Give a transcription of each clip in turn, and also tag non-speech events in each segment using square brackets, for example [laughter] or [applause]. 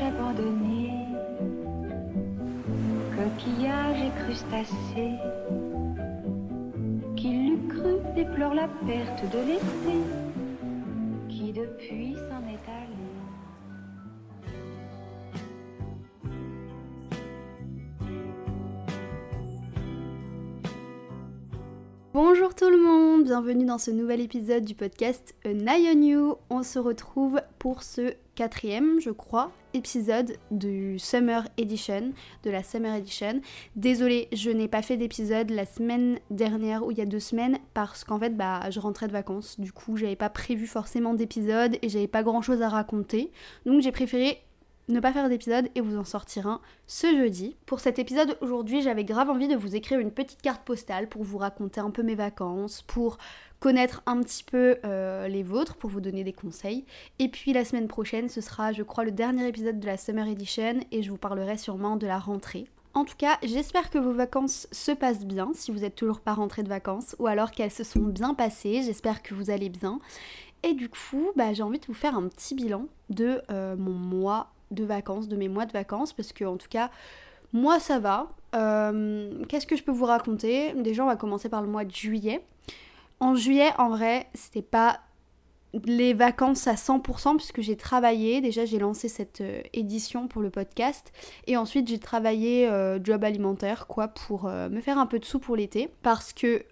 plage abandonnée, coquillages et crustacés, qui l'eût cru déplore la perte de l'été, qui depuis s'en est allé. Bonjour tout le monde, bienvenue dans ce nouvel épisode du podcast A Eye on You. On se retrouve pour ce quatrième, je crois, épisode du Summer Edition, de la Summer Edition. Désolée, je n'ai pas fait d'épisode la semaine dernière ou il y a deux semaines parce qu'en fait, bah, je rentrais de vacances. Du coup, j'avais pas prévu forcément d'épisode et j'avais pas grand chose à raconter. Donc, j'ai préféré ne pas faire d'épisode et vous en sortir un ce jeudi. Pour cet épisode aujourd'hui, j'avais grave envie de vous écrire une petite carte postale pour vous raconter un peu mes vacances, pour connaître un petit peu euh, les vôtres, pour vous donner des conseils. Et puis la semaine prochaine, ce sera, je crois, le dernier épisode de la Summer Edition et je vous parlerai sûrement de la rentrée. En tout cas, j'espère que vos vacances se passent bien, si vous n'êtes toujours pas rentré de vacances, ou alors qu'elles se sont bien passées, j'espère que vous allez bien. Et du coup, bah, j'ai envie de vous faire un petit bilan de euh, mon mois de vacances, de mes mois de vacances, parce que en tout cas, moi ça va. Euh, Qu'est-ce que je peux vous raconter? Déjà, on va commencer par le mois de juillet. En juillet, en vrai, c'était pas les vacances à 100% puisque j'ai travaillé. Déjà, j'ai lancé cette euh, édition pour le podcast. Et ensuite, j'ai travaillé euh, job alimentaire, quoi, pour me faire un peu de sous pour l'été. Parce que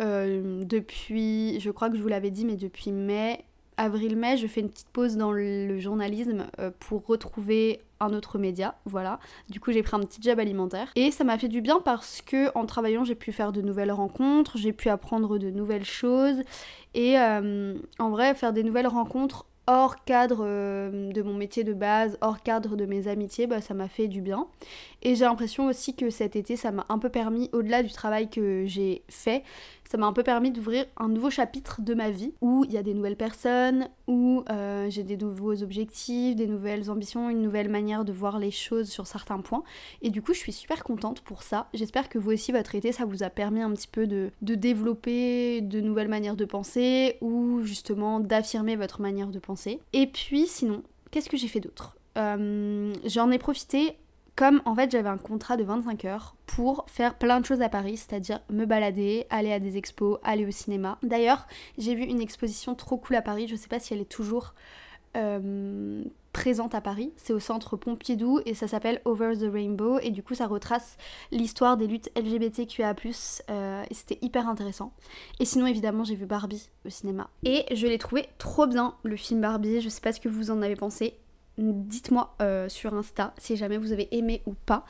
depuis, je crois que je vous l'avais dit, mais depuis mai, avril-mai, je fais une petite pause dans le journalisme euh, pour retrouver un autre média, voilà. Du coup, j'ai pris un petit job alimentaire et ça m'a fait du bien parce que en travaillant, j'ai pu faire de nouvelles rencontres, j'ai pu apprendre de nouvelles choses et euh, en vrai, faire des nouvelles rencontres hors cadre euh, de mon métier de base, hors cadre de mes amitiés, bah, ça m'a fait du bien. Et j'ai l'impression aussi que cet été, ça m'a un peu permis, au-delà du travail que j'ai fait, ça m'a un peu permis d'ouvrir un nouveau chapitre de ma vie où il y a des nouvelles personnes, où euh, j'ai des nouveaux objectifs, des nouvelles ambitions, une nouvelle manière de voir les choses sur certains points. Et du coup, je suis super contente pour ça. J'espère que vous aussi, votre été, ça vous a permis un petit peu de, de développer de nouvelles manières de penser ou justement d'affirmer votre manière de penser. Et puis, sinon, qu'est-ce que j'ai fait d'autre Euh, J'en ai profité comme en fait j'avais un contrat de 25 heures pour faire plein de choses à Paris, c'est-à-dire me balader, aller à des expos, aller au cinéma. D'ailleurs, j'ai vu une exposition trop cool à Paris, je sais pas si elle est toujours euh, présente à Paris. C'est au centre Pompidou et ça s'appelle Over the Rainbow et du coup ça retrace l'histoire des luttes LGBTQA+, euh, et c'était hyper intéressant. Et sinon évidemment j'ai vu Barbie au cinéma. Et je l'ai trouvé trop bien le film Barbie, je sais pas ce que vous en avez pensé, dites-moi euh, sur Insta si jamais vous avez aimé ou pas.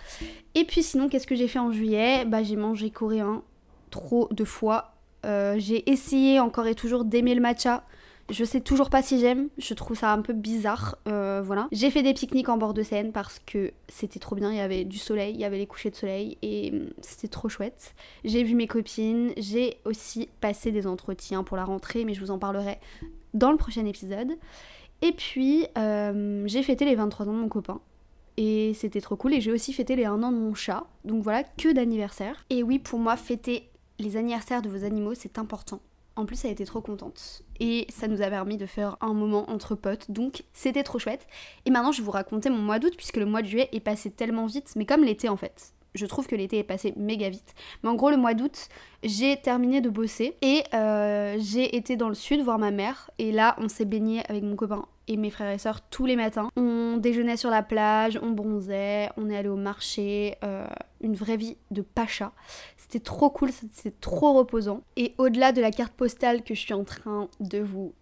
Et puis sinon, qu'est-ce que j'ai fait en juillet? Bah j'ai mangé coréen trop de fois. Euh, j'ai essayé encore et toujours d'aimer le matcha. Je sais toujours pas si j'aime, je trouve ça un peu bizarre, euh, voilà. J'ai fait des pique-niques en bord de Seine parce que c'était trop bien, il y avait du soleil, il y avait les couchers de soleil et hum, c'était trop chouette. J'ai vu mes copines, j'ai aussi passé des entretiens pour la rentrée, mais je vous en parlerai dans le prochain épisode. Et puis, euh, j'ai fêté les 23 ans de mon copain. Et c'était trop cool. Et j'ai aussi fêté les 1 an de mon chat. Donc voilà, que d'anniversaire. Et oui, pour moi, fêter les anniversaires de vos animaux, c'est important. En plus, elle était trop contente. Et ça nous a permis de faire un moment entre potes. Donc, c'était trop chouette. Et maintenant, je vais vous raconter mon mois d'août, puisque le mois de juillet est passé tellement vite. Mais comme l'été, en fait je trouve que l'été est passé méga vite. Mais en gros, le mois d'août, j'ai terminé de bosser et euh, j'ai été dans le sud voir ma mère. Et là, on s'est baigné avec mon copain et mes frères et sœurs tous les matins. On déjeunait sur la plage, on bronzait, on est allé au marché, euh, une vraie vie de pacha. C'était trop cool, c'était trop reposant. Et au-delà de la carte postale que je suis en train de vous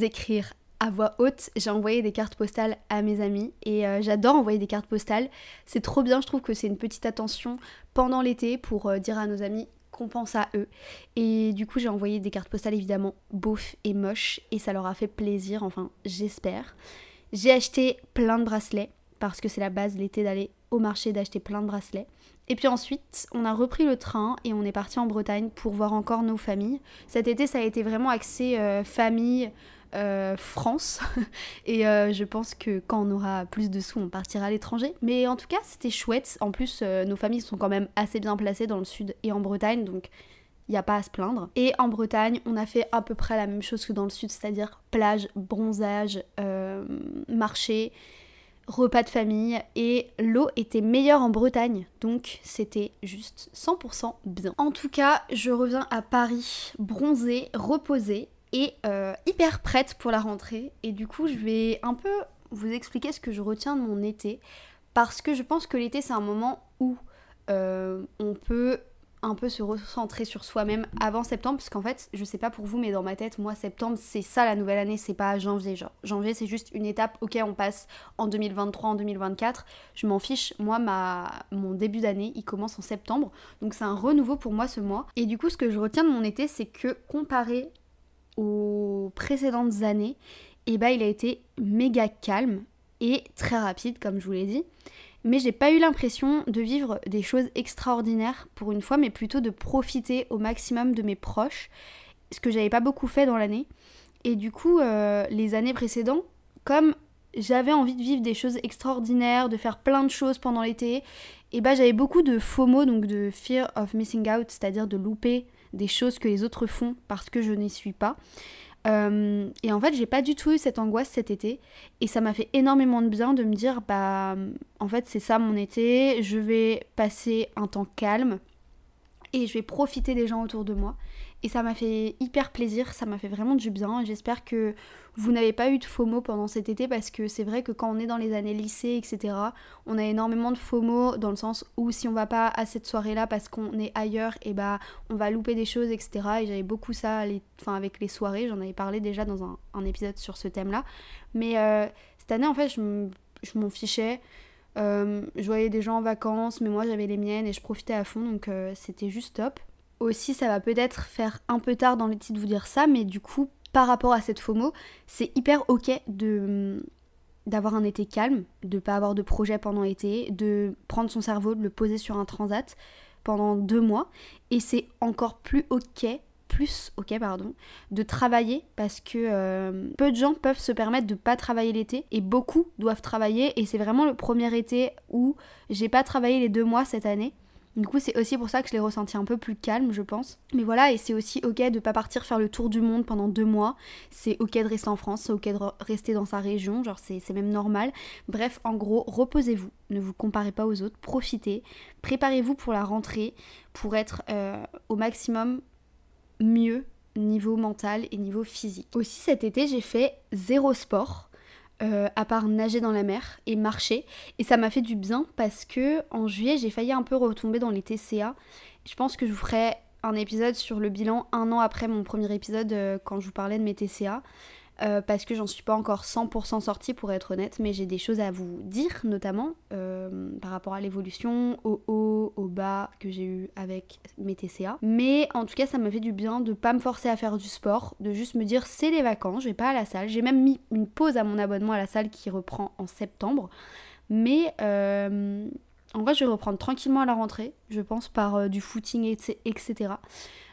écrire à voix haute, j'ai envoyé des cartes postales à mes amis et euh, j'adore envoyer des cartes postales. C'est trop bien, je trouve que c'est une petite attention pendant l'été pour euh, dire à nos amis qu'on pense à eux. Et du coup, j'ai envoyé des cartes postales évidemment beaufs et moches et ça leur a fait plaisir, enfin, j'espère. J'ai acheté plein de bracelets parce que c'est la base l'été d'aller au marché d'acheter plein de bracelets. Et puis ensuite, on a repris le train et on est parti en Bretagne pour voir encore nos familles. Cet été, ça a été vraiment axé euh, famille, euh, France. [laughs] et euh, je pense que quand on aura plus de sous, on partira à l'étranger. Mais en tout cas, c'était chouette. En plus, nos familles sont quand même assez bien placées dans le sud et en Bretagne, donc il n'y a pas à se plaindre. Et en Bretagne, on a fait à peu près la même chose que dans le sud, c'est-à-dire plage, bronzage, marché. Repas de famille et l'eau était meilleure en Bretagne. Donc c'était juste 100% bien. En tout cas, je reviens à Paris bronzée, reposée et euh, hyper prête pour la rentrée. Et du coup, je vais un peu vous expliquer ce que je retiens de mon été. Parce que je pense que l'été, c'est un moment où euh, on peut un peu se recentrer sur soi-même avant septembre, parce qu'en fait, je sais pas pour vous, mais dans ma tête, moi, septembre, c'est ça la nouvelle année, c'est pas janvier. Genre, janvier, c'est juste une étape, ok, on passe en 2023, en 2024, je m'en fiche. Moi, ma, mon début d'année, il commence en septembre, donc c'est un renouveau pour moi ce mois. Et du coup, ce que je retiens de mon été, c'est que comparé aux précédentes années, eh ben, il a été méga calme et très rapide, comme je vous l'ai dit mais j'ai pas eu l'impression de vivre des choses extraordinaires pour une fois, mais plutôt de profiter au maximum de mes proches, ce que j'avais pas beaucoup fait dans l'année. Et du coup, euh, les années précédentes, comme j'avais envie de vivre des choses extraordinaires, de faire plein de choses pendant l'été, et bah j'avais beaucoup de FOMO, donc de fear of missing out, c'est-à-dire de louper des choses que les autres font parce que je n'y suis pas. Euh, et en fait, j'ai pas du tout eu cette angoisse cet été. Et ça m'a fait énormément de bien de me dire, bah, en fait, c'est ça mon été. Je vais passer un temps calme et je vais profiter des gens autour de moi. Et ça m'a fait hyper plaisir, ça m'a fait vraiment du bien. J'espère que vous n'avez pas eu de FOMO pendant cet été parce que c'est vrai que quand on est dans les années lycée, etc., on a énormément de FOMO dans le sens où si on va pas à cette soirée-là parce qu'on est ailleurs, et bah on va louper des choses, etc. Et j'avais beaucoup ça enfin, avec les soirées, j'en avais parlé déjà dans un, épisode sur ce thème-là. Mais euh, cette année, en fait, je m'en fichais. Euh, je voyais des gens en vacances, mais moi j'avais les miennes et je profitais à fond, donc euh, c'était juste top. Aussi, ça va peut-être faire un peu tard dans l'été de vous dire ça, mais du coup, par rapport à cette FOMO, c'est hyper ok de d'avoir un été calme, de pas avoir de projet pendant l'été, de prendre son cerveau, de le poser sur un transat pendant deux mois. Et c'est encore plus ok, plus ok pardon, de travailler parce que euh, peu de gens peuvent se permettre de pas travailler l'été et beaucoup doivent travailler et c'est vraiment le premier été où j'ai pas travaillé les deux mois cette année du coup, c'est aussi pour ça que je l'ai ressenti un peu plus calme, je pense. Mais voilà, et c'est aussi ok de pas partir faire le tour du monde pendant deux mois. C'est ok de rester en France, c'est ok de rester dans sa région, genre c'est même normal. Bref, en gros, reposez-vous, ne vous comparez pas aux autres, profitez, préparez-vous pour la rentrée, pour être euh, au maximum mieux niveau mental et niveau physique. Aussi cet été, j'ai fait zéro sport. Euh, à part nager dans la mer et marcher. Et ça m'a fait du bien parce que en juillet, j'ai failli un peu retomber dans les TCA. Je pense que je vous ferai un épisode sur le bilan un an après mon premier épisode euh, quand je vous parlais de mes TCA. Euh, parce que j'en suis pas encore 100% sortie pour être honnête, mais j'ai des choses à vous dire, notamment euh, par rapport à l'évolution, au haut, au bas que j'ai eu avec mes TCA. Mais en tout cas, ça m'a fait du bien de pas me forcer à faire du sport, de juste me dire c'est les vacances, je vais pas à la salle. J'ai même mis une pause à mon abonnement à la salle qui reprend en septembre. Mais euh, en vrai, je vais reprendre tranquillement à la rentrée, je pense, par du footing, etc.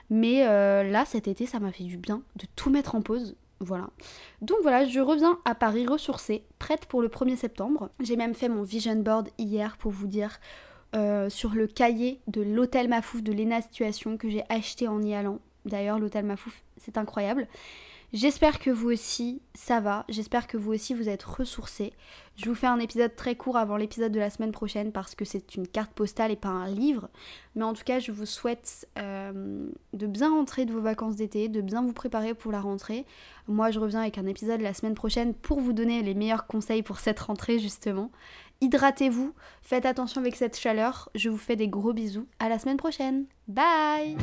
Mais là, cet été, ça m'a fait du bien de tout mettre en pause, voilà. Donc voilà, je reviens à Paris ressourcée, prête pour le 1er septembre. J'ai même fait mon vision board hier pour vous dire euh, sur le cahier de l'hôtel Mafouf de Lena Situation que j'ai acheté en y allant. D'ailleurs, l'hôtel Mafouf, c'est incroyable. J'espère que vous aussi, ça va. J'espère que vous aussi, vous êtes ressourcés. Je vous fais un épisode très court avant l'épisode de la semaine prochaine parce que c'est une carte postale et pas un livre. Mais en tout cas, je vous souhaite euh, de bien rentrer de vos vacances d'été, de bien vous préparer pour la rentrée. Moi, je reviens avec un épisode la semaine prochaine pour vous donner les meilleurs conseils pour cette rentrée, justement. Hydratez-vous, faites attention avec cette chaleur. Je vous fais des gros bisous. À la semaine prochaine. Bye